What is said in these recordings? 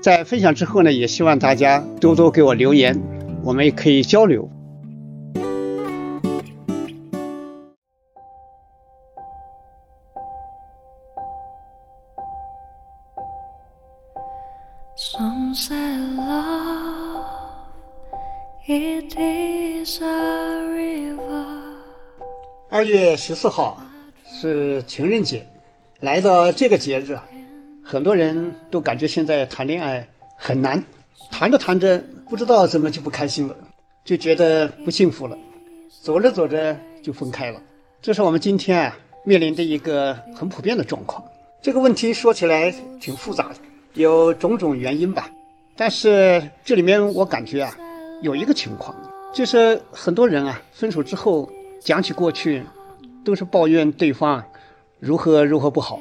在分享之后呢，也希望大家多多给我留言，我们也可以交流。二月十四号是情人节，来到这个节日。很多人都感觉现在谈恋爱很难，谈着谈着不知道怎么就不开心了，就觉得不幸福了，走着走着就分开了。这是我们今天啊面临的一个很普遍的状况。这个问题说起来挺复杂的，有种种原因吧。但是这里面我感觉啊，有一个情况，就是很多人啊分手之后讲起过去，都是抱怨对方如何如何不好。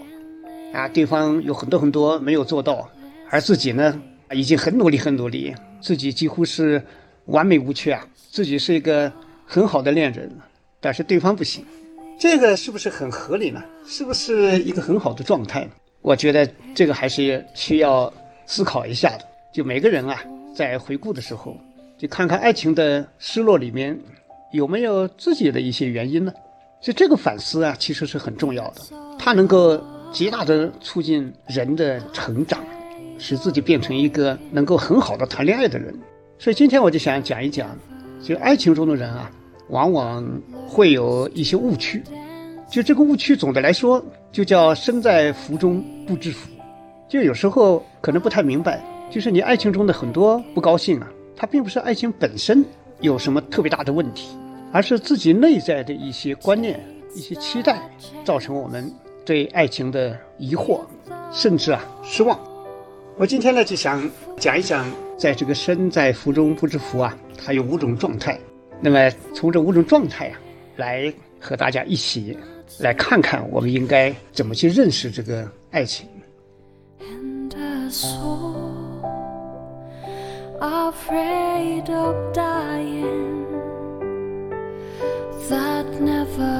啊，对方有很多很多没有做到，而自己呢，已经很努力很努力，自己几乎是完美无缺啊，自己是一个很好的恋人，但是对方不行，这个是不是很合理呢？是不是一个很好的状态？我觉得这个还是需要思考一下的。就每个人啊，在回顾的时候，就看看爱情的失落里面有没有自己的一些原因呢？所以这个反思啊，其实是很重要的，它能够。极大的促进人的成长，使自己变成一个能够很好的谈恋爱的人。所以今天我就想讲一讲，就爱情中的人啊，往往会有一些误区。就这个误区，总的来说就叫身在福中不知福。就有时候可能不太明白，就是你爱情中的很多不高兴啊，它并不是爱情本身有什么特别大的问题，而是自己内在的一些观念、一些期待，造成我们。对爱情的疑惑，甚至啊失望。我今天呢就想讲一讲，在这个身在福中不知福啊，它有五种状态。那么从这五种状态啊，来和大家一起来看看，我们应该怎么去认识这个爱情。就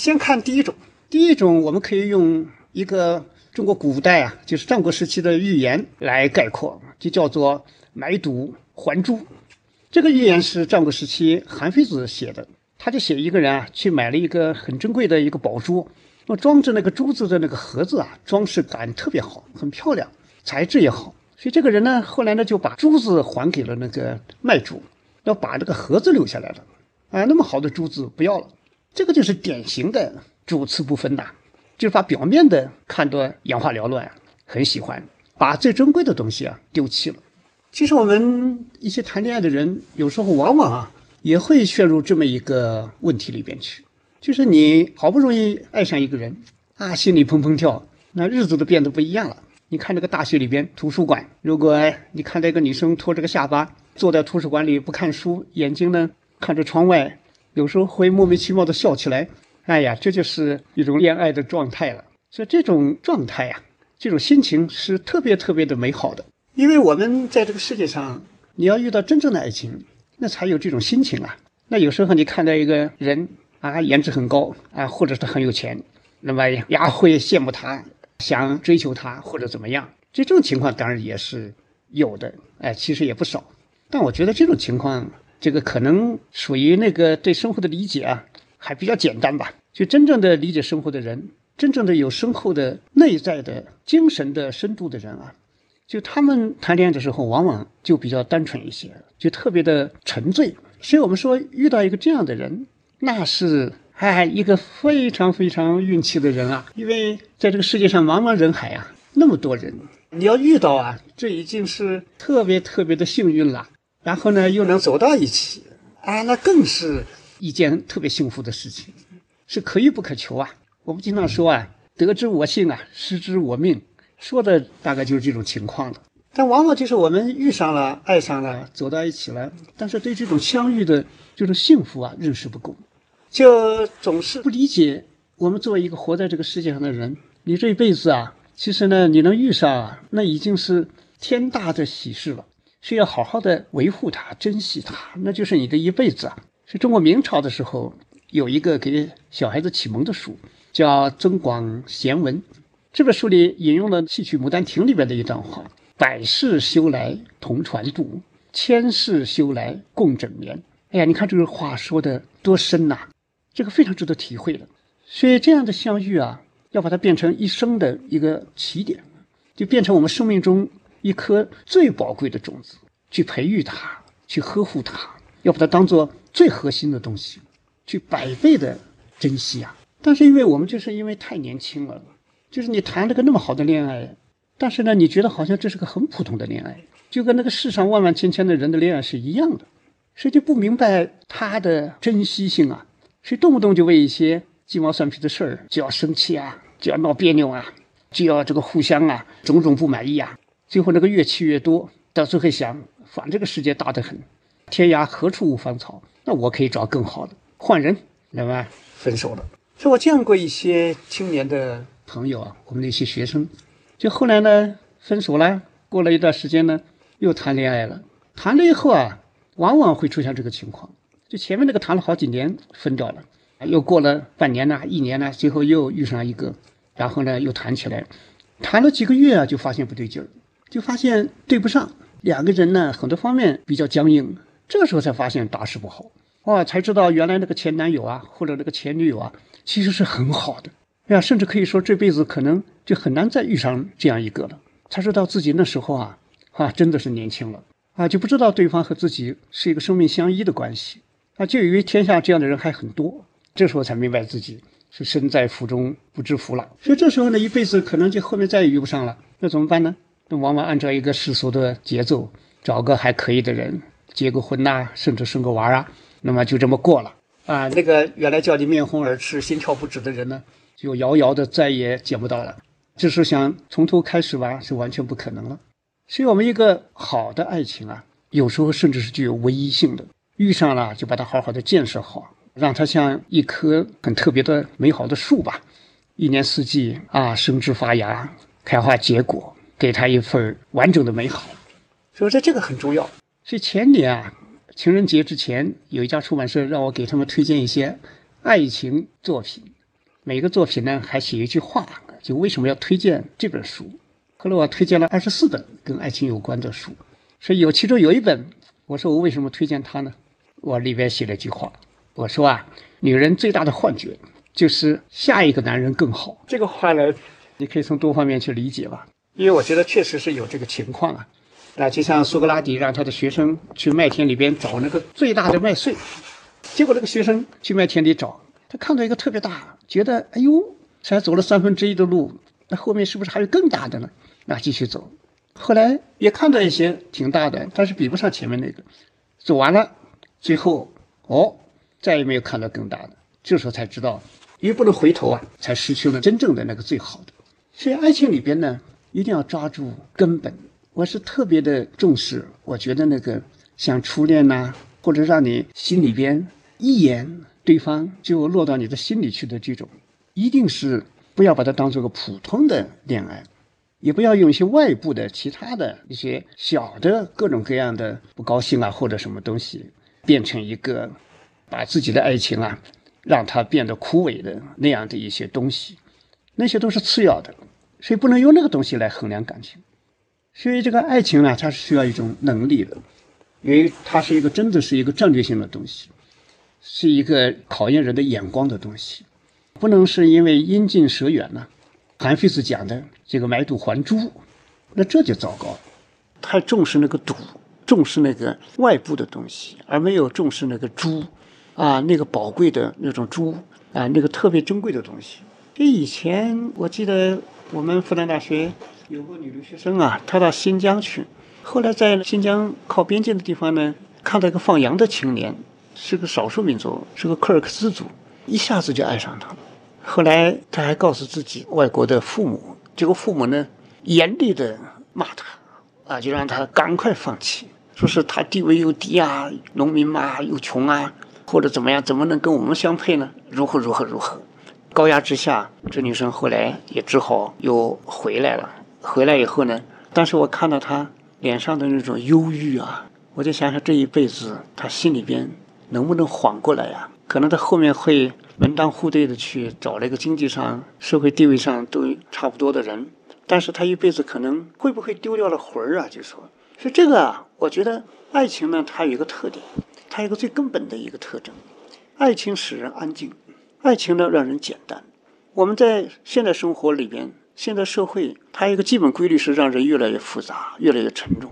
先看第一种，第一种我们可以用一个中国古代啊，就是战国时期的寓言来概括，就叫做买椟还珠。这个寓言是战国时期韩非子写的，他就写一个人啊去买了一个很珍贵的一个宝珠，那装着那个珠子的那个盒子啊，装饰感特别好，很漂亮，材质也好，所以这个人呢后来呢就把珠子还给了那个卖主，要把这个盒子留下来了，啊，那么好的珠子不要了。这个就是典型的主次不分呐，就是把表面的看得眼花缭乱，很喜欢把最珍贵的东西啊丢弃了。其实我们一些谈恋爱的人，有时候往往啊也会陷入这么一个问题里边去，就是你好不容易爱上一个人啊，心里砰砰跳，那日子都变得不一样了。你看这个大学里边图书馆，如果你看到一个女生托着个下巴坐在图书馆里不看书，眼睛呢看着窗外。有时候会莫名其妙的笑起来，哎呀，这就是一种恋爱的状态了。所以这种状态呀，这种心情是特别特别的美好的。因为我们在这个世界上，你要遇到真正的爱情，那才有这种心情啊。那有时候你看到一个人啊，颜值很高啊，或者是很有钱，那么呀会羡慕他，想追求他或者怎么样。这种情况当然也是有的，哎，其实也不少。但我觉得这种情况。这个可能属于那个对生活的理解啊，还比较简单吧。就真正的理解生活的人，真正的有深厚的内在的精神的深度的人啊，就他们谈恋爱的时候，往往就比较单纯一些，就特别的沉醉。所以我们说，遇到一个这样的人，那是哎一个非常非常运气的人啊，因为在这个世界上茫茫人海啊，那么多人，你要遇到啊，这已经是特别特别的幸运了。然后呢，又能走到一起，啊，那更是一件特别幸福的事情，是可遇不可求啊。我们经常说啊，得之我幸啊，失之我命，说的大概就是这种情况了。但往往就是我们遇上了，爱上了，走到一起了，但是对这种相遇的这种幸福啊，认识不够，就总是不理解。我们作为一个活在这个世界上的人，你这一辈子啊，其实呢，你能遇上啊，那已经是天大的喜事了。是要好好的维护它、珍惜它，那就是你的一辈子啊！是中国明朝的时候有一个给小孩子启蒙的书，叫《增广贤文》。这本书里引用了戏曲《牡丹亭》里边的一段话：“百世修来同船渡，千世修来共枕眠。”哎呀，你看这个话说的多深呐！这个非常值得体会的。所以这样的相遇啊，要把它变成一生的一个起点，就变成我们生命中。一颗最宝贵的种子，去培育它，去呵护它，要把它当做最核心的东西，去百倍的珍惜啊！但是因为我们就是因为太年轻了，就是你谈了个那么好的恋爱，但是呢，你觉得好像这是个很普通的恋爱，就跟那个世上万万千千的人的恋爱是一样的，所以就不明白它的珍惜性啊，所以动不动就为一些鸡毛蒜皮的事儿就要生气啊，就要闹别扭啊，就要这个互相啊种种不满意啊。最后那个越气越多，到最后想，反正这个世界大得很，天涯何处无芳草，那我可以找更好的，换人，那么分手了。所以我见过一些青年的朋友啊，我们的一些学生，就后来呢分手了，过了一段时间呢又谈恋爱了，谈了以后啊，往往会出现这个情况，就前面那个谈了好几年分掉了，又过了半年呢，一年呢，最后又遇上一个，然后呢又谈起来，谈了几个月啊，就发现不对劲儿。就发现对不上，两个人呢，很多方面比较僵硬。这个时候才发现大事不好，哇，才知道原来那个前男友啊，或者那个前女友啊，其实是很好的，哎呀，甚至可以说这辈子可能就很难再遇上这样一个了。才知道自己那时候啊，啊，真的是年轻了，啊，就不知道对方和自己是一个生命相依的关系，啊，就以为天下这样的人还很多。这时候才明白自己是身在福中不知福了。所以这时候呢，一辈子可能就后面再也遇不上了，那怎么办呢？那往往按照一个世俗的节奏，找个还可以的人结个婚呐，甚至生个娃啊，那么就这么过了啊。那个原来叫你面红耳赤、心跳不止的人呢，就遥遥的再也见不到了。这是想从头开始吧，是完全不可能了。所以，我们一个好的爱情啊，有时候甚至是具有唯一性的。遇上了，就把它好好的建设好，让它像一棵很特别的美好的树吧，一年四季啊，生枝发芽、开花结果。给他一份完整的美好，所以说这个很重要。所以前年啊，情人节之前，有一家出版社让我给他们推荐一些爱情作品，每个作品呢还写一句话，就为什么要推荐这本书。后来我推荐了二十四本跟爱情有关的书，所以有其中有一本，我说我为什么推荐它呢？我里边写了一句话，我说啊，女人最大的幻觉就是下一个男人更好。这个话呢，你可以从多方面去理解吧。因为我觉得确实是有这个情况啊，那，就像苏格拉底让他的学生去麦田里边找那个最大的麦穗，结果那个学生去麦田里找，他看到一个特别大，觉得哎呦，才走了三分之一的路，那后面是不是还有更大的呢？那继续走，后来也看到一些挺大的，但是比不上前面那个，走完了，最后哦，再也没有看到更大的，这时候才知道，因为不能回头啊，才失去了真正的那个最好的。所以爱情里边呢。一定要抓住根本。我是特别的重视，我觉得那个像初恋呐，或者让你心里边一眼对方就落到你的心里去的这种，一定是不要把它当做个普通的恋爱，也不要用一些外部的其他的一些小的各种各样的不高兴啊或者什么东西，变成一个把自己的爱情啊让它变得枯萎的那样的一些东西，那些都是次要的。所以不能用那个东西来衡量感情，所以这个爱情呢，它是需要一种能力的，因为它是一个真的是一个战略性的东西，是一个考验人的眼光的东西。不能是因为因近舍远呢。韩非子讲的这个买椟还珠，那这就糟糕了，太重视那个赌，重视那个外部的东西，而没有重视那个珠，啊，那个宝贵的那种珠啊，那个特别珍贵的东西。这以前我记得我们复旦大学有个女留学生啊，她到新疆去，后来在新疆靠边境的地方呢，看到一个放羊的青年，是个少数民族，是个柯尔克孜族，一下子就爱上他了。后来他还告诉自己外国的父母，结果父母呢严厉的骂他，啊，就让他赶快放弃，说是他地位又低啊，农民嘛又穷啊，或者怎么样，怎么能跟我们相配呢？如何如何如何？高压之下，这女生后来也只好又回来了。回来以后呢，但是我看到她脸上的那种忧郁啊，我就想想这一辈子她心里边能不能缓过来呀？可能她后面会。门当户对的去找了一个经济上、社会地位上都差不多的人，但是他一辈子可能会不会丢掉了魂儿啊？就说，所以这个啊，我觉得爱情呢，它有一个特点，它有一个最根本的一个特征，爱情使人安静，爱情呢让人简单。我们在现代生活里边，现代社会它一个基本规律是让人越来越复杂、越来越沉重，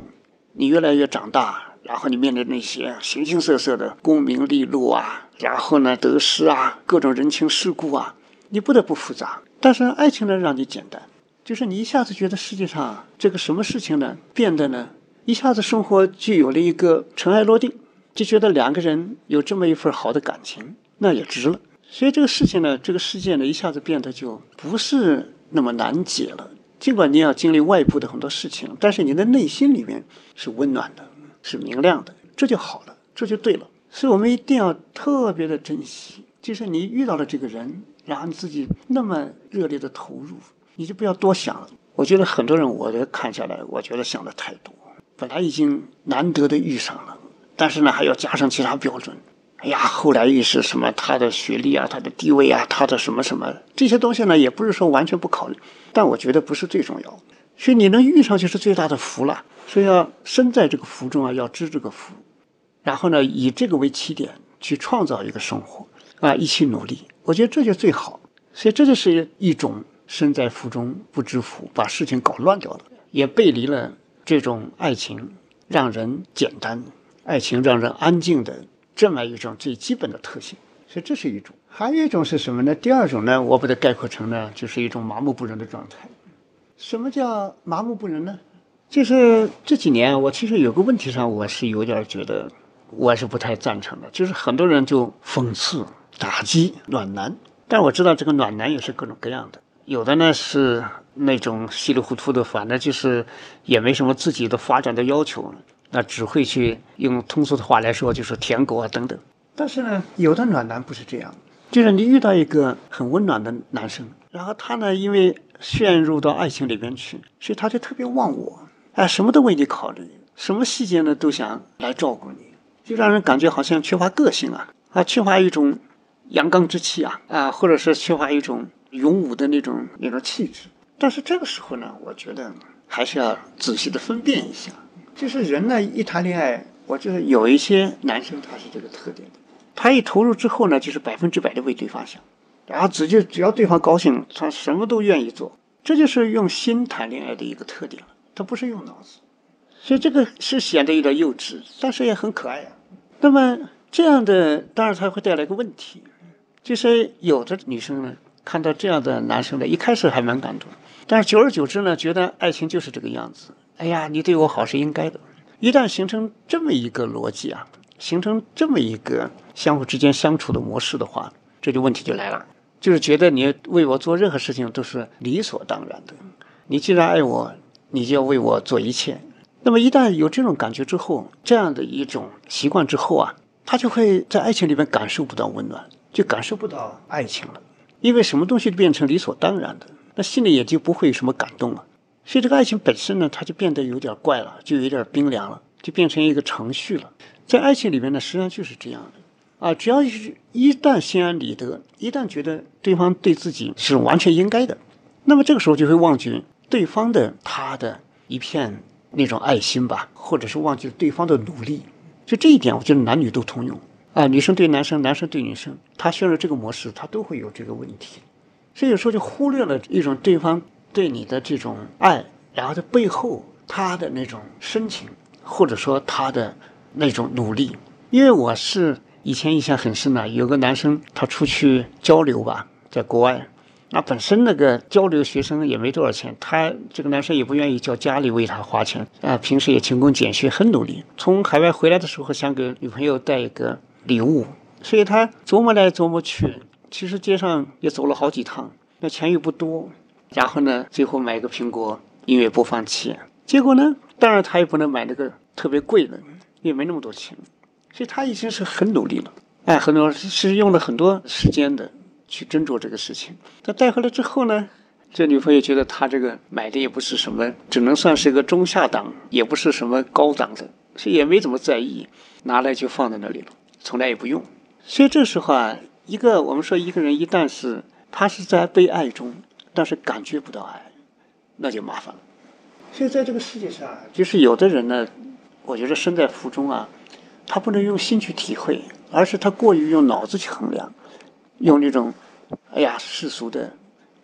你越来越长大。然后你面对那些形形色色的功名利禄啊，然后呢得失啊，各种人情世故啊，你不得不复杂。但是爱情呢，让你简单，就是你一下子觉得世界上这个什么事情呢，变得呢，一下子生活就有了一个尘埃落定，就觉得两个人有这么一份好的感情，那也值了。所以这个事情呢，这个世界呢，一下子变得就不是那么难解了。尽管你要经历外部的很多事情，但是你的内心里面是温暖的。是明亮的，这就好了，这就对了。所以我们一定要特别的珍惜，就是你遇到了这个人，然后你自己那么热烈的投入，你就不要多想了。我觉得很多人，我的看下来，我觉得想的太多。本来已经难得的遇上了，但是呢，还要加上其他标准。哎呀，后来又是什么他的学历啊，他的地位啊，他的什么什么这些东西呢，也不是说完全不考虑，但我觉得不是最重要。所以你能遇上就是最大的福了。所以要身在这个福中啊，要知这个福，然后呢，以这个为起点去创造一个生活啊，一起努力。我觉得这就最好。所以这就是一种身在福中不知福，把事情搞乱掉了，也背离了这种爱情让人简单、爱情让人安静的这么一种最基本的特性。所以这是一种。还有一种是什么呢？第二种呢，我把它概括成呢，就是一种麻木不仁的状态。什么叫麻木不仁呢？就是这几年，我其实有个问题上，我是有点觉得，我是不太赞成的。就是很多人就讽刺、打击暖男，但我知道这个暖男也是各种各样的。有的呢是那种稀里糊涂的，反正就是也没什么自己的发展的要求，那只会去用通俗的话来说，就是舔狗啊等等。但是呢，有的暖男不是这样，就是你遇到一个很温暖的男生，然后他呢因为陷入到爱情里边去，所以他就特别忘我。哎，什么都为你考虑，什么细节呢都想来照顾你，就让人感觉好像缺乏个性啊，啊，缺乏一种阳刚之气啊，啊，或者是缺乏一种勇武的那种那种气质。但是这个时候呢，我觉得还是要仔细的分辨一下，就是人呢一谈恋爱，我觉得有一些男生他是这个特点的，他一投入之后呢，就是百分之百的为对方想，然后直接只要对方高兴，他什么都愿意做，这就是用心谈恋爱的一个特点了。他不是用脑子，所以这个是显得有点幼稚，但是也很可爱啊。那么这样的，当然他会带来一个问题，就是有的女生呢，看到这样的男生呢，一开始还蛮感动，但是久而久之呢，觉得爱情就是这个样子。哎呀，你对我好是应该的。一旦形成这么一个逻辑啊，形成这么一个相互之间相处的模式的话，这就问题就来了，就是觉得你为我做任何事情都是理所当然的。你既然爱我。你就要为我做一切。那么一旦有这种感觉之后，这样的一种习惯之后啊，他就会在爱情里面感受不到温暖，就感受不到爱情了。因为什么东西变成理所当然的，那心里也就不会有什么感动了。所以这个爱情本身呢，它就变得有点怪了，就有点冰凉了，就变成一个程序了。在爱情里面呢，实际上就是这样的啊，只要是一旦心安理得，一旦觉得对方对自己是完全应该的，那么这个时候就会忘记。对方的他的一片那种爱心吧，或者是忘记了对方的努力，就这一点，我觉得男女都通用啊，女生对男生，男生对女生，他陷入这个模式，他都会有这个问题。所以有时候就忽略了一种对方对你的这种爱，然后在背后他的那种深情，或者说他的那种努力。因为我是以前印象很深的，有个男生他出去交流吧，在国外。那本身那个交流学生也没多少钱，他这个男生也不愿意叫家里为他花钱啊，平时也勤工俭学，很努力。从海外回来的时候，想给女朋友带一个礼物，所以他琢磨来琢磨去，其实街上也走了好几趟，那钱又不多，然后呢，最后买个苹果音乐播放器。结果呢，当然他也不能买那个特别贵的，也没那么多钱，所以他已经是很努力了，哎，很多是用了很多时间的。去斟酌这个事情，他带回来之后呢，这女朋友觉得他这个买的也不是什么，只能算是一个中下档，也不是什么高档的，所以也没怎么在意，拿来就放在那里了，从来也不用。所以这时候啊，一个我们说一个人一旦是他是在被爱中，但是感觉不到爱，那就麻烦了。所以在这个世界上，就是有的人呢，我觉得身在福中啊，他不能用心去体会，而是他过于用脑子去衡量。用那种，哎呀，世俗的、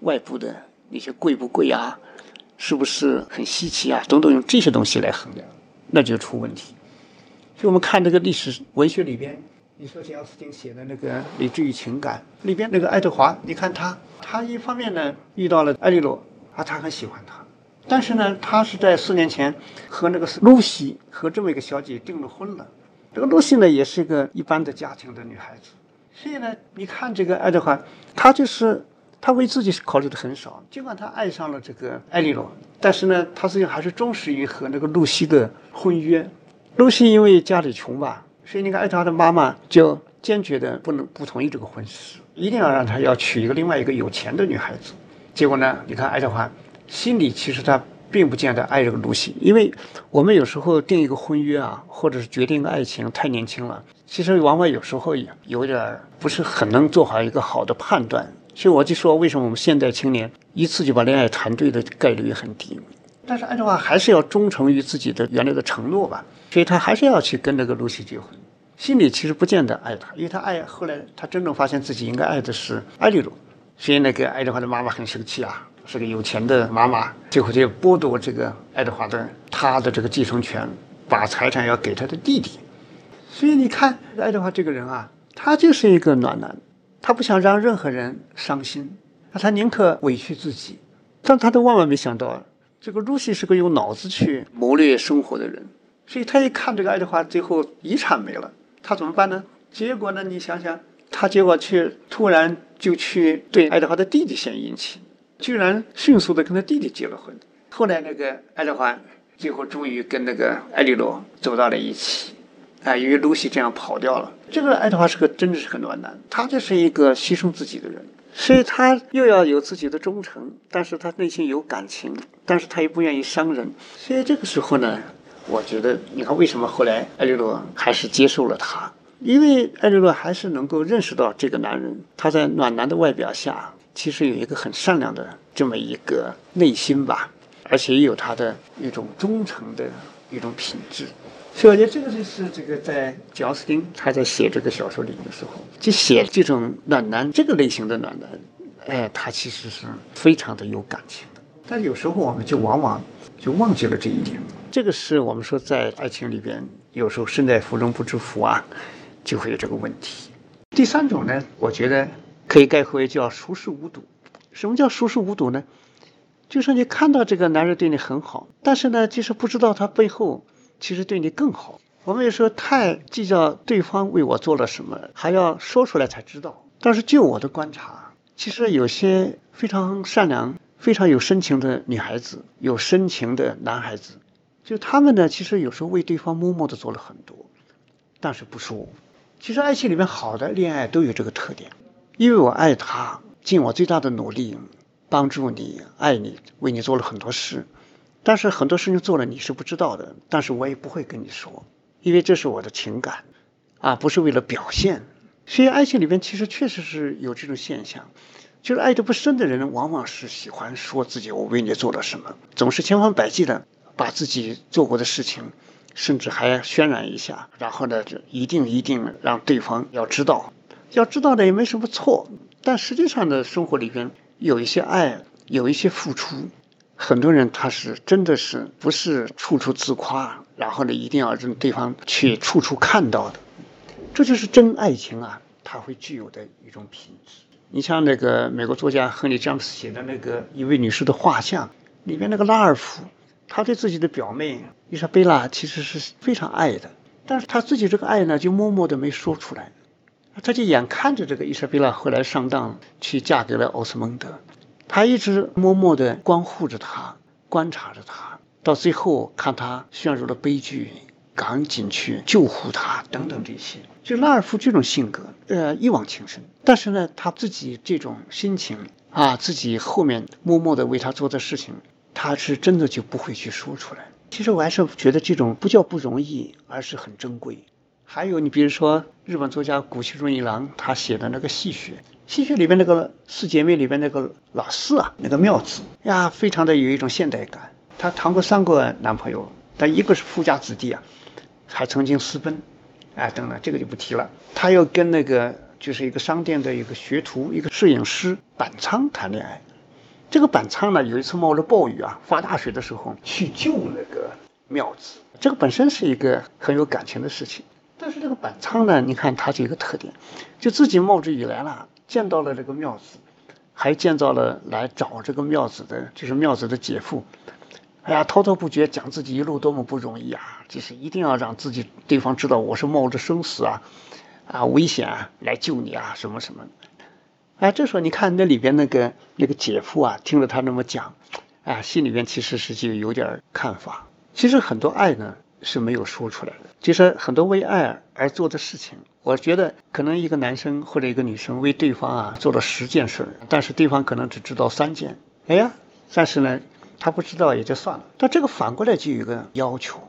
外部的那些贵不贵啊，是不是很稀奇啊？等等，用这些东西来衡量，那就出问题。所以我们看这个历史文学里边，你说简奥斯汀写的那个《理智与情感》里边那个爱德华，你看他，他一方面呢遇到了艾莉诺啊，他很喜欢她，但是呢，他是在四年前和那个露西和这么一个小姐订了婚了。这个露西呢，也是一个一般的家庭的女孩子。所以呢，你看这个爱德华，他就是他为自己考虑的很少。尽管他爱上了这个艾莉诺，但是呢，他实际上还是忠实于和那个露西的婚约。露西因为家里穷吧，所以你看爱德华的妈妈就坚决的不能不同意这个婚事，一定要让他要娶一个另外一个有钱的女孩子。结果呢，你看爱德华心里其实他并不见得爱这个露西，因为我们有时候定一个婚约啊，或者是决定爱情太年轻了。其实往往有时候也有点不是很能做好一个好的判断，所以我就说，为什么我们现代青年一次就把恋爱谈对的概率很低？但是爱德华还是要忠诚于自己的原来的承诺吧，所以他还是要去跟那个露西结婚。心里其实不见得爱她，因为他爱后来他真正发现自己应该爱的是艾丽露，所以那个爱德华的妈妈很生气啊，是个有钱的妈妈，最后就剥夺这个爱德华的他的这个继承权，把财产要给他的弟弟。所以你看，爱德华这个人啊，他就是一个暖男，他不想让任何人伤心，那他宁可委屈自己。但他都万万没想到，这个露西是个用脑子去谋略生活的人，所以他一看这个爱德华最后遗产没了，他怎么办呢？结果呢？你想想，他结果却突然就去对爱德华的弟弟献殷勤，居然迅速的跟他弟弟结了婚。后来那个爱德华最后终于跟那个艾莉诺走到了一起。啊，因为露西这样跑掉了。这个爱德华是个真的是很暖男，他就是一个牺牲自己的人，所以他又要有自己的忠诚，但是他内心有感情，但是他又不愿意伤人。所以这个时候呢，我觉得你看为什么后来艾莉诺还是接受了他？因为艾莉诺还是能够认识到这个男人他在暖男的外表下，其实有一个很善良的这么一个内心吧，而且也有他的一种忠诚的一种品质。所以我觉得这个就是这个在乔斯汀他在写这个小说里的时候，就写这种暖男这个类型的暖男，哎，他其实是非常的有感情的。但有时候我们就往往就忘记了这一点。这个是我们说在爱情里边，有时候身在福中不知福啊，就会有这个问题。第三种呢，我觉得可以概括为叫熟视无睹。什么叫熟视无睹呢？就是你看到这个男人对你很好，但是呢，就是不知道他背后。其实对你更好。我们有时候太计较对方为我做了什么，还要说出来才知道。但是就我的观察，其实有些非常善良、非常有深情的女孩子，有深情的男孩子，就他们呢，其实有时候为对方默默的做了很多，但是不说。其实爱情里面好的恋爱都有这个特点，因为我爱他，尽我最大的努力帮助你、爱你，为你做了很多事。但是很多事情做了你是不知道的，但是我也不会跟你说，因为这是我的情感，啊，不是为了表现。所以爱情里面其实确实是有这种现象，就是爱得不深的人，往往是喜欢说自己我为你做了什么，总是千方百计的把自己做过的事情甚至还渲染一下，然后呢，就一定一定让对方要知道，要知道的也没什么错。但实际上呢，生活里边有一些爱，有一些付出，很多人他是真的是不是处处自夸，然后呢，一定要让对方去处处看到的，这就是真爱情啊，它会具有的一种品质。你像那个美国作家亨利·詹姆斯写的那个一位女士的画像里面那个拉尔夫，他对自己的表妹伊莎贝拉其实是非常爱的，但是他自己这个爱呢，就默默的没说出来。他就眼看着这个伊莎贝拉后来上当，去嫁给了奥斯蒙德，他一直默默的关护着他，观察着他，到最后看他陷入了悲剧，赶紧去救护他等等这些。就拉尔夫这种性格，呃，一往情深。但是呢，他自己这种心情啊，自己后面默默的为他做的事情，他是真的就不会去说出来。其实我还是觉得这种不叫不容易，而是很珍贵。还有你比如说日本作家谷崎润一郎他写的那个《戏谑》，《戏谑》里边那个四姐妹里边那个老四啊，那个妙子呀，非常的有一种现代感。她谈过三个男朋友，但一个是富家子弟啊，还曾经私奔。哎，等等，这个就不提了。他又跟那个就是一个商店的一个学徒，一个摄影师板仓谈恋爱。这个板仓呢，有一次冒着暴雨啊，发大水的时候去救那个妙子。这个本身是一个很有感情的事情。但是这个板仓呢，你看他这个特点，就自己冒着雨来了，见到了这个妙子，还见到了来找这个妙子的，就是妙子的姐夫。哎呀，滔滔不绝讲自己一路多么不容易啊！就是一定要让自己对方知道我是冒着生死啊，啊危险啊来救你啊什么什么。哎，这时候你看那里边那个那个姐夫啊，听了他那么讲，哎，心里边其实是就有点看法。其实很多爱呢是没有说出来的，其实很多为爱而做的事情，我觉得可能一个男生或者一个女生为对方啊做了十件事，但是对方可能只知道三件。哎呀，但是呢。他不知道也就算了，但这个反过来就有个要求，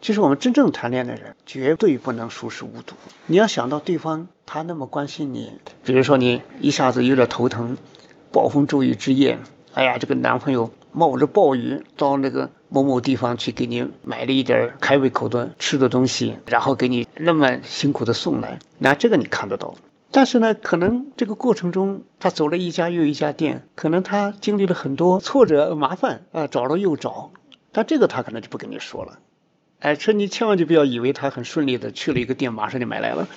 就是我们真正谈恋爱的人绝对不能熟视无睹。你要想到对方他那么关心你，比如说你一下子有点头疼，暴风骤雨之夜，哎呀，这个男朋友冒着暴雨到那个某某地方去给你买了一点开胃口的吃的东西，然后给你那么辛苦的送来，那这个你看得到。但是呢，可能这个过程中，他走了一家又一家店，可能他经历了很多挫折、麻烦啊，找了又找，但这个他可能就不跟你说了。哎，这你千万就不要以为他很顺利的去了一个店，马上就买来了，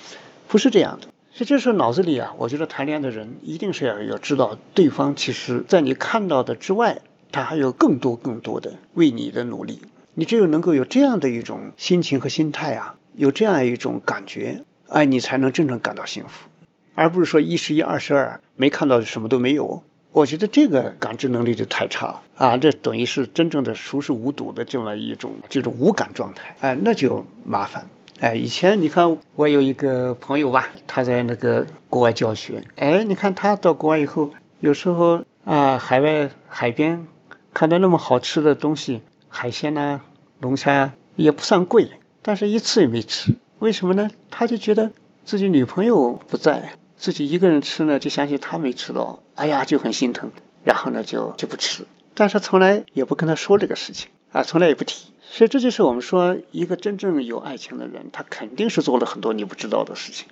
不是这样的。所以这时候脑子里啊，我觉得谈恋爱的人一定是要要知道，对方其实在你看到的之外，他还有更多更多的为你的努力。你只有能够有这样的一种心情和心态啊，有这样一种感觉，哎，你才能真正感到幸福。而不是说一十一二十二没看到什么都没有，我觉得这个感知能力就太差啊！这等于是真正的熟视无睹的这么一种这种无感状态，哎，那就麻烦。哎，以前你看我有一个朋友吧，他在那个国外教学，哎，你看他到国外以后，有时候啊，海外海边看到那么好吃的东西，海鲜呐、龙虾啊也不算贵，但是一次也没吃，为什么呢？他就觉得自己女朋友不在。自己一个人吃呢，就相信他没吃到，哎呀，就很心疼，然后呢，就就不吃，但是从来也不跟他说这个事情啊，从来也不提。所以这就是我们说，一个真正有爱情的人，他肯定是做了很多你不知道的事情，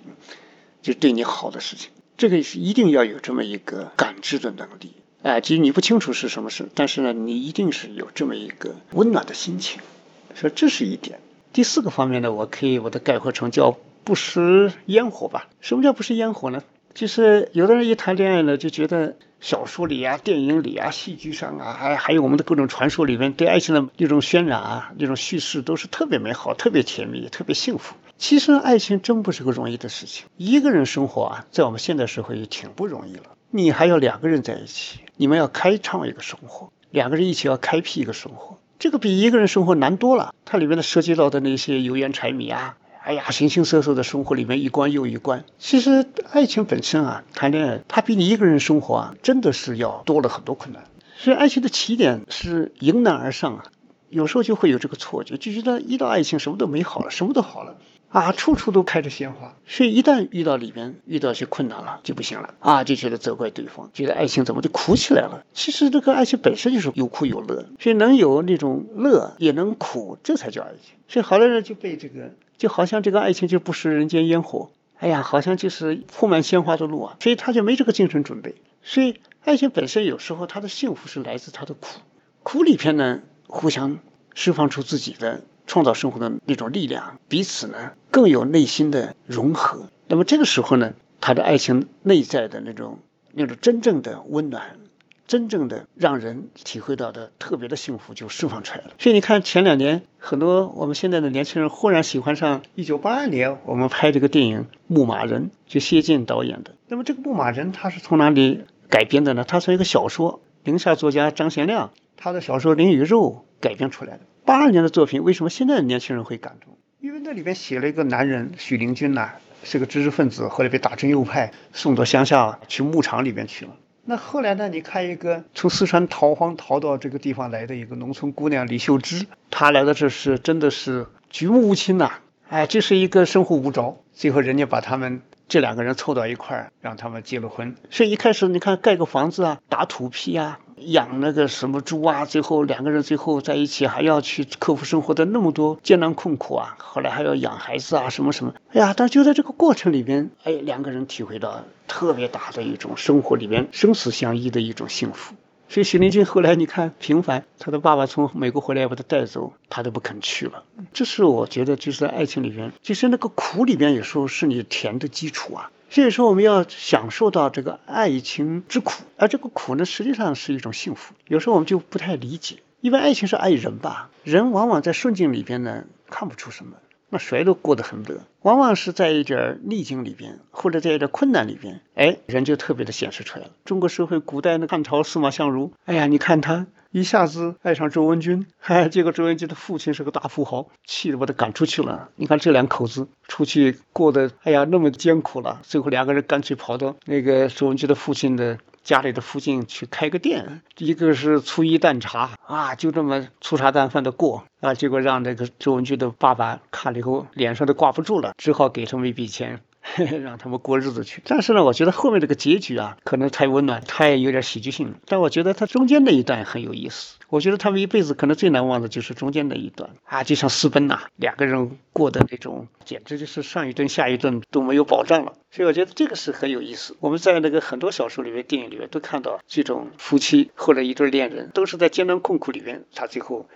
就对你好的事情。这个是一定要有这么一个感知的能力，哎，即使你不清楚是什么事，但是呢，你一定是有这么一个温暖的心情。所以这是一点。第四个方面呢，我可以把它概括成叫。不食烟火吧？什么叫不食烟火呢？就是有的人一谈恋爱呢，就觉得小说里啊、电影里啊、戏剧上啊，还还有我们的各种传说里面对爱情的那种渲染啊、那种叙事，都是特别美好、特别甜蜜、特别幸福。其实爱情真不是个容易的事情。一个人生活啊，在我们现代社会也挺不容易了。你还要两个人在一起，你们要开创一个生活，两个人一起要开辟一个生活，这个比一个人生活难多了。它里面的涉及到的那些油盐柴米啊。哎呀，形形色色的生活里面一关又一关。其实爱情本身啊，谈恋爱，它比你一个人生活啊，真的是要多了很多困难。所以爱情的起点是迎难而上啊，有时候就会有这个错觉，就觉得一到爱情什么都美好了，什么都好了。啊，处处都开着鲜花。所以一旦遇到里面遇到一些困难了，就不行了啊，就觉得责怪对方，觉得爱情怎么就苦起来了？其实这个爱情本身就是有苦有乐，所以能有那种乐，也能苦，这才叫爱情。所以好多人就被这个，就好像这个爱情就不食人间烟火，哎呀，好像就是铺满鲜花的路啊，所以他就没这个精神准备。所以爱情本身有时候他的幸福是来自他的苦，苦里边呢，互相释放出自己的。创造生活的那种力量，彼此呢更有内心的融合。那么这个时候呢，他的爱情内在的那种那种真正的温暖，真正的让人体会到的特别的幸福就释放出来了。所以你看，前两年很多我们现在的年轻人忽然喜欢上一九八二年我们拍这个电影《牧马人》，就谢晋导演的。那么这个《牧马人》他是从哪里改编的呢？他从一个小说，宁夏作家张贤亮他的小说《灵与肉》改编出来的。八二年的作品，为什么现在的年轻人会感动？因为那里边写了一个男人许灵均呐，是个知识分子，后来被打成右派，送到乡下去牧场里边去了。那后来呢？你看一个从四川逃荒逃到这个地方来的一个农村姑娘李秀芝，她来的这是真的是举目无亲呐，哎，这是一个生活无着。最后人家把他们这两个人凑到一块儿，让他们结了婚。所以一开始你看盖个房子啊，打土坯啊。养那个什么猪啊，最后两个人最后在一起还要去克服生活的那么多艰难困苦啊，后来还要养孩子啊，什么什么，哎呀，但就在这个过程里边，哎，两个人体会到特别大的一种生活里边生死相依的一种幸福。所以许灵均后来你看平凡，他的爸爸从美国回来要把他带走，他都不肯去了。这是我觉得就是在爱情里边，就是那个苦里边有时候是你甜的基础啊。所以说，我们要享受到这个爱情之苦，而这个苦呢，实际上是一种幸福。有时候我们就不太理解，因为爱情是爱人吧，人往往在顺境里边呢看不出什么，那谁都过得很乐。往往是在一点逆境里边，或者在一点困难里边，哎，人就特别的显示出来了。中国社会古代的汉朝司马相如，哎呀，你看他。一下子爱上周文君，嗨，结果周文君的父亲是个大富豪，气得把他赶出去了。你看这两口子出去过得，哎呀，那么艰苦了。最后两个人干脆跑到那个周文君的父亲的家里的附近去开个店，一个是粗衣淡茶啊，就这么粗茶淡饭的过啊。结果让这个周文俊的爸爸看了以后，脸上都挂不住了，只好给他们一笔钱。让他们过日子去，但是呢，我觉得后面这个结局啊，可能太温暖，太有点喜剧性了。但我觉得他中间那一段很有意思。我觉得他们一辈子可能最难忘的就是中间那一段啊，就像私奔呐，两个人过的那种，简直就是上一顿下一顿都没有保障了。所以我觉得这个是很有意思。我们在那个很多小说里面、电影里面都看到这种夫妻或者一对恋人，都是在艰难困苦里面，他最后。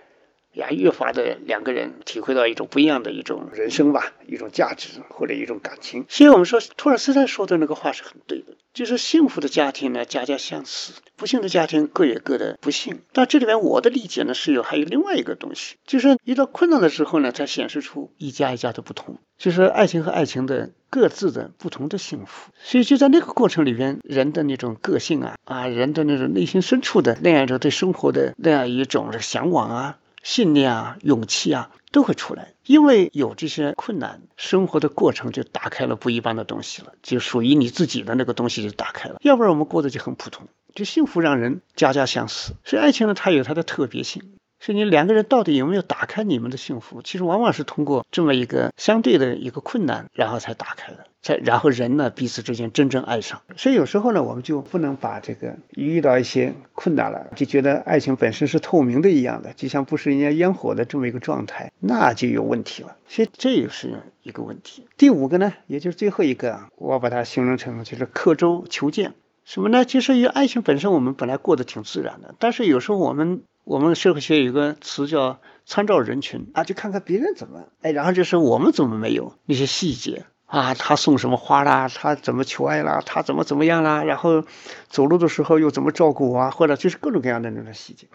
呀，越发的两个人体会到一种不一样的一种人生吧，一种价值或者一种感情。所以我们说，托尔斯泰说的那个话是很对的，就是幸福的家庭呢，家家相似；不幸的家庭各有各的不幸。但这里面我的理解呢，是有还有另外一个东西，就是遇到困难的时候呢，才显示出一家一家的不同，就是爱情和爱情的各自的不同的幸福。所以就在那个过程里边，人的那种个性啊啊，人的那种内心深处的那样一种对生活的那样一种向往啊。信念啊，勇气啊，都会出来，因为有这些困难，生活的过程就打开了不一般的东西了，就属于你自己的那个东西就打开了。要不然我们过得就很普通，就幸福让人家家相似。所以爱情呢，它有它的特别性。所以你两个人到底有没有打开你们的幸福？其实往往是通过这么一个相对的一个困难，然后才打开的。才然后人呢彼此之间真正爱上。所以有时候呢，我们就不能把这个遇到一些困难了，就觉得爱情本身是透明的一样的，就像不食人间烟火的这么一个状态，那就有问题了。所以这也是一个问题。第五个呢，也就是最后一个，我把它形容成就是刻舟求剑。什么呢？其实与爱情本身，我们本来过得挺自然的，但是有时候我们。我们社会学有个词叫参照人群啊，就看看别人怎么，哎，然后就是我们怎么没有那些细节啊？他送什么花啦？他怎么求爱啦？他怎么怎么样啦？然后走路的时候又怎么照顾我啊？或者就是各种各样的那种细节。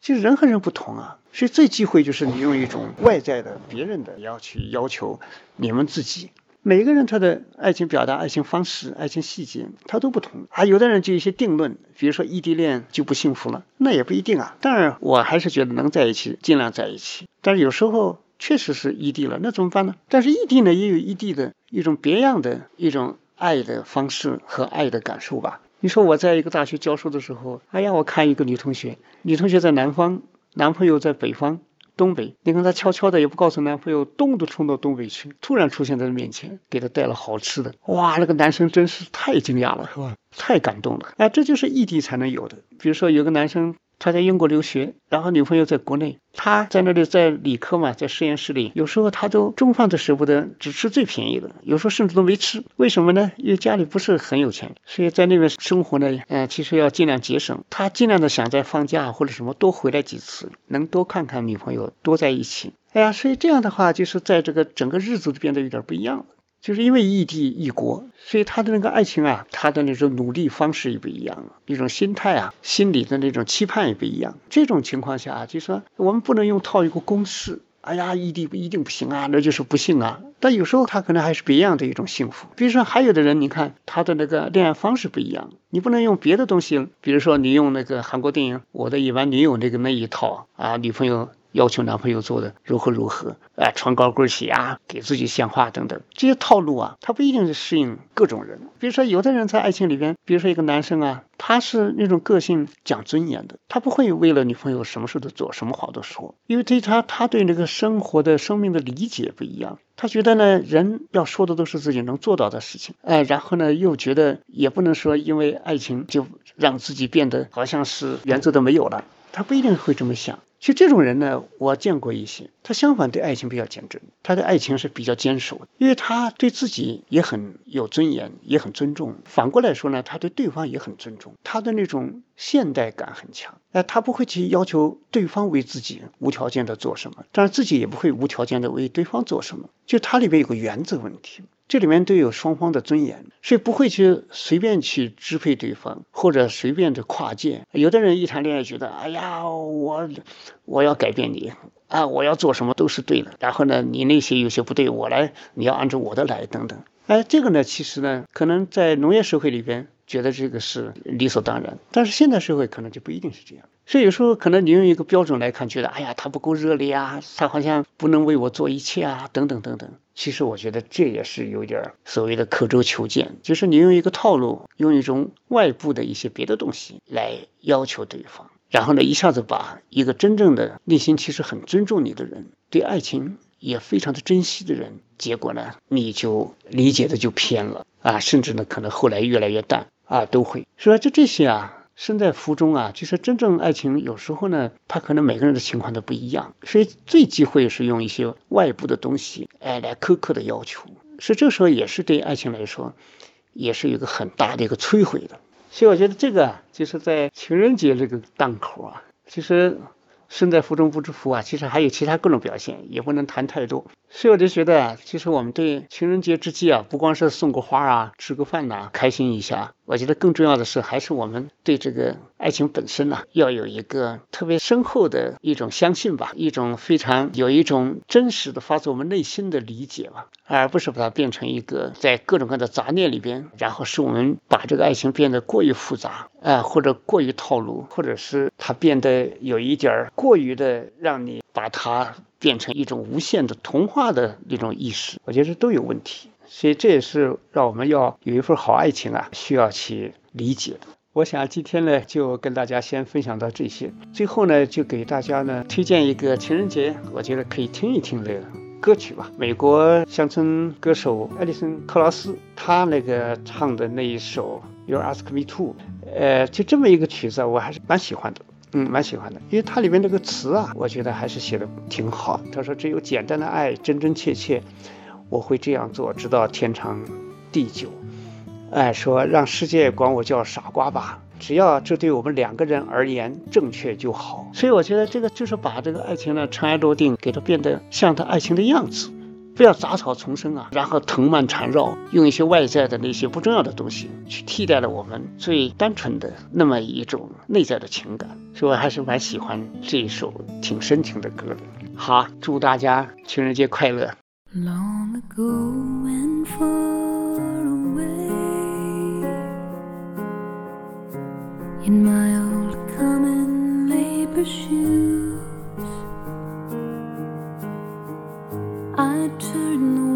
其实人和人不同啊，所以最忌讳就是你用一种外在的别人的要去要求你们自己。每个人他的爱情表达、爱情方式、爱情细节，他都不同啊。有的人就一些定论，比如说异地恋就不幸福了，那也不一定啊。当然，我还是觉得能在一起，尽量在一起。但是有时候确实是异地了，那怎么办呢？但是异地呢，也有异地的一种别样的一种爱的方式和爱的感受吧。你说我在一个大学教书的时候，哎呀，我看一个女同学，女同学在南方，男朋友在北方。东北，你看她悄悄的也不告诉男朋友，咚的冲到东北去，突然出现在他面前，给他带了好吃的。哇，那个男生真是太惊讶了，是吧？太感动了。哎，这就是异地才能有的。比如说有个男生。他在英国留学，然后女朋友在国内，他在那里在理科嘛，在实验室里，有时候他都中饭都舍不得，只吃最便宜的，有时候甚至都没吃。为什么呢？因为家里不是很有钱，所以在那边生活呢，嗯，其实要尽量节省。他尽量的想在放假或者什么多回来几次，能多看看女朋友，多在一起。哎呀，所以这样的话，就是在这个整个日子就变得有点不一样了。就是因为异地异国，所以他的那个爱情啊，他的那种努力方式也不一样，一种心态啊，心里的那种期盼也不一样。这种情况下啊，就说我们不能用套一个公式，哎呀，异地不一定不行啊，那就是不幸啊。但有时候他可能还是别样的一种幸福。比如说，还有的人，你看他的那个恋爱方式不一样，你不能用别的东西，比如说你用那个韩国电影《我的野蛮女友》那个那一套啊，女朋友。要求男朋友做的如何如何啊，穿高跟鞋啊，给自己献花等等，这些套路啊，他不一定是适应各种人。比如说，有的人在爱情里边，比如说一个男生啊，他是那种个性讲尊严的，他不会为了女朋友什么事都做，什么话都说，因为对他，他对那个生活的生命的理解不一样。他觉得呢，人要说的都是自己能做到的事情，哎，然后呢，又觉得也不能说因为爱情就让自己变得好像是原则都没有了，他不一定会这么想。其实这种人呢，我见过一些。他相反对爱情比较坚贞，他的爱情是比较坚守的，因为他对自己也很有尊严，也很尊重。反过来说呢，他对对方也很尊重，他的那种现代感很强。哎，他不会去要求对方为自己无条件的做什么，但是自己也不会无条件的为对方做什么。就他里边有个原则问题。这里面都有双方的尊严，所以不会去随便去支配对方，或者随便的跨界。有的人一谈恋爱觉得，哎呀，我我要改变你啊，我要做什么都是对的。然后呢，你那些有些不对，我来，你要按照我的来，等等。哎，这个呢，其实呢，可能在农业社会里边觉得这个是理所当然，但是现代社会可能就不一定是这样。所以有时候可能你用一个标准来看，觉得，哎呀，他不够热烈啊，他好像不能为我做一切啊，等等等等。其实我觉得这也是有点所谓的刻舟求剑，就是你用一个套路，用一种外部的一些别的东西来要求对方，然后呢，一下子把一个真正的内心其实很尊重你的人，对爱情也非常的珍惜的人，结果呢，你就理解的就偏了啊，甚至呢，可能后来越来越淡啊，都会。所以就这些啊。身在福中啊，就是真正爱情有时候呢，他可能每个人的情况都不一样，所以最忌讳是用一些外部的东西，哎，来苛刻的要求，所以这时候也是对爱情来说，也是一个很大的一个摧毁的。所以我觉得这个就是在情人节这个档口啊，其实身在福中不知福啊，其实还有其他各种表现，也不能谈太多。所以我就觉得啊，其实我们对情人节之际啊，不光是送个花啊，吃个饭呐，开心一下。我觉得更重要的是，还是我们对这个爱情本身呢，要有一个特别深厚的一种相信吧，一种非常有一种真实的发自我们内心的理解吧，而不是把它变成一个在各种各样的杂念里边，然后使我们把这个爱情变得过于复杂，啊，或者过于套路，或者是它变得有一点儿过于的让你把它变成一种无限的童话的那种意识，我觉得这都有问题。所以这也是让我们要有一份好爱情啊，需要去理解。我想今天呢，就跟大家先分享到这些。最后呢，就给大家呢推荐一个情人节，我觉得可以听一听的歌曲吧。美国乡村歌手艾丽森·克劳斯，他那个唱的那一首《You Ask Me To》，呃，就这么一个曲子，我还是蛮喜欢的，嗯，蛮喜欢的，因为它里面这个词啊，我觉得还是写的挺好。他说：“只有简单的爱，真真切切。”我会这样做，直到天长地久。哎，说让世界管我叫傻瓜吧，只要这对我们两个人而言正确就好。所以我觉得这个就是把这个爱情呢尘埃落定，给它变得像它爱情的样子，不要杂草丛生啊，然后藤蔓缠绕，用一些外在的那些不重要的东西去替代了我们最单纯的那么一种内在的情感。所以我还是蛮喜欢这一首挺深情的歌的。好，祝大家情人节快乐！Long ago and far away, in my old common labor shoes, I turn away.